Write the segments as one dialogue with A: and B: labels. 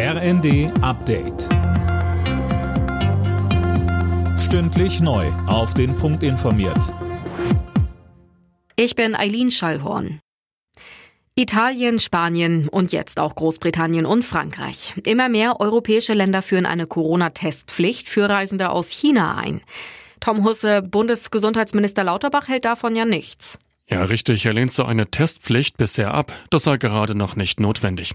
A: RND Update. Stündlich neu. Auf den Punkt informiert.
B: Ich bin Eileen Schallhorn. Italien, Spanien und jetzt auch Großbritannien und Frankreich. Immer mehr europäische Länder führen eine Corona-Testpflicht für Reisende aus China ein. Tom Husse, Bundesgesundheitsminister Lauterbach hält davon ja nichts.
C: Ja, richtig. Er lehnt so eine Testpflicht bisher ab. Das sei gerade noch nicht notwendig.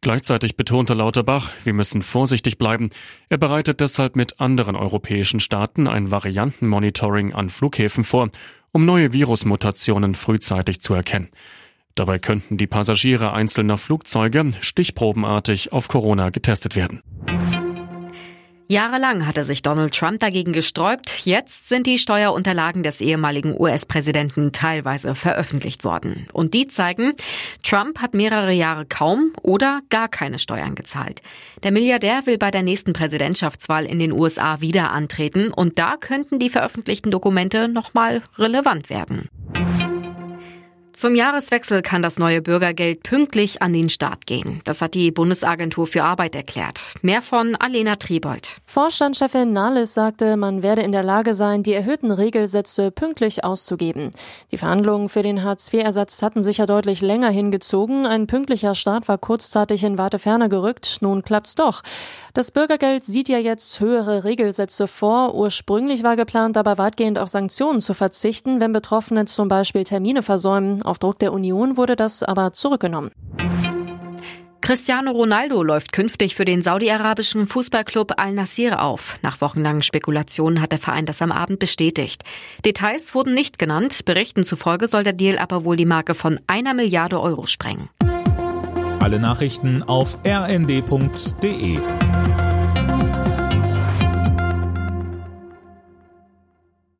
C: Gleichzeitig betonte Lauterbach, wir müssen vorsichtig bleiben. Er bereitet deshalb mit anderen europäischen Staaten ein Variantenmonitoring an Flughäfen vor, um neue Virusmutationen frühzeitig zu erkennen. Dabei könnten die Passagiere einzelner Flugzeuge stichprobenartig auf Corona getestet werden.
B: Jahrelang hatte sich Donald Trump dagegen gesträubt. Jetzt sind die Steuerunterlagen des ehemaligen US-Präsidenten teilweise veröffentlicht worden. Und die zeigen, Trump hat mehrere Jahre kaum oder gar keine Steuern gezahlt. Der Milliardär will bei der nächsten Präsidentschaftswahl in den USA wieder antreten und da könnten die veröffentlichten Dokumente nochmal relevant werden. Zum Jahreswechsel kann das neue Bürgergeld pünktlich an den Start gehen. Das hat die Bundesagentur für Arbeit erklärt. Mehr von Alena Triebold.
D: Vorstandschefin Nahles sagte, man werde in der Lage sein, die erhöhten Regelsätze pünktlich auszugeben. Die Verhandlungen für den Hartz-IV-Ersatz hatten sich ja deutlich länger hingezogen. Ein pünktlicher Start war kurzzeitig in Warteferne gerückt. Nun klappt's doch. Das Bürgergeld sieht ja jetzt höhere Regelsätze vor. Ursprünglich war geplant, dabei weitgehend auf Sanktionen zu verzichten, wenn Betroffene zum Beispiel Termine versäumen. Auf Druck der Union wurde das aber zurückgenommen.
B: Cristiano Ronaldo läuft künftig für den saudi-arabischen Fußballclub Al-Nassir auf. Nach wochenlangen Spekulationen hat der Verein das am Abend bestätigt. Details wurden nicht genannt. Berichten zufolge soll der Deal aber wohl die Marke von einer Milliarde Euro sprengen.
A: Alle Nachrichten auf rnd.de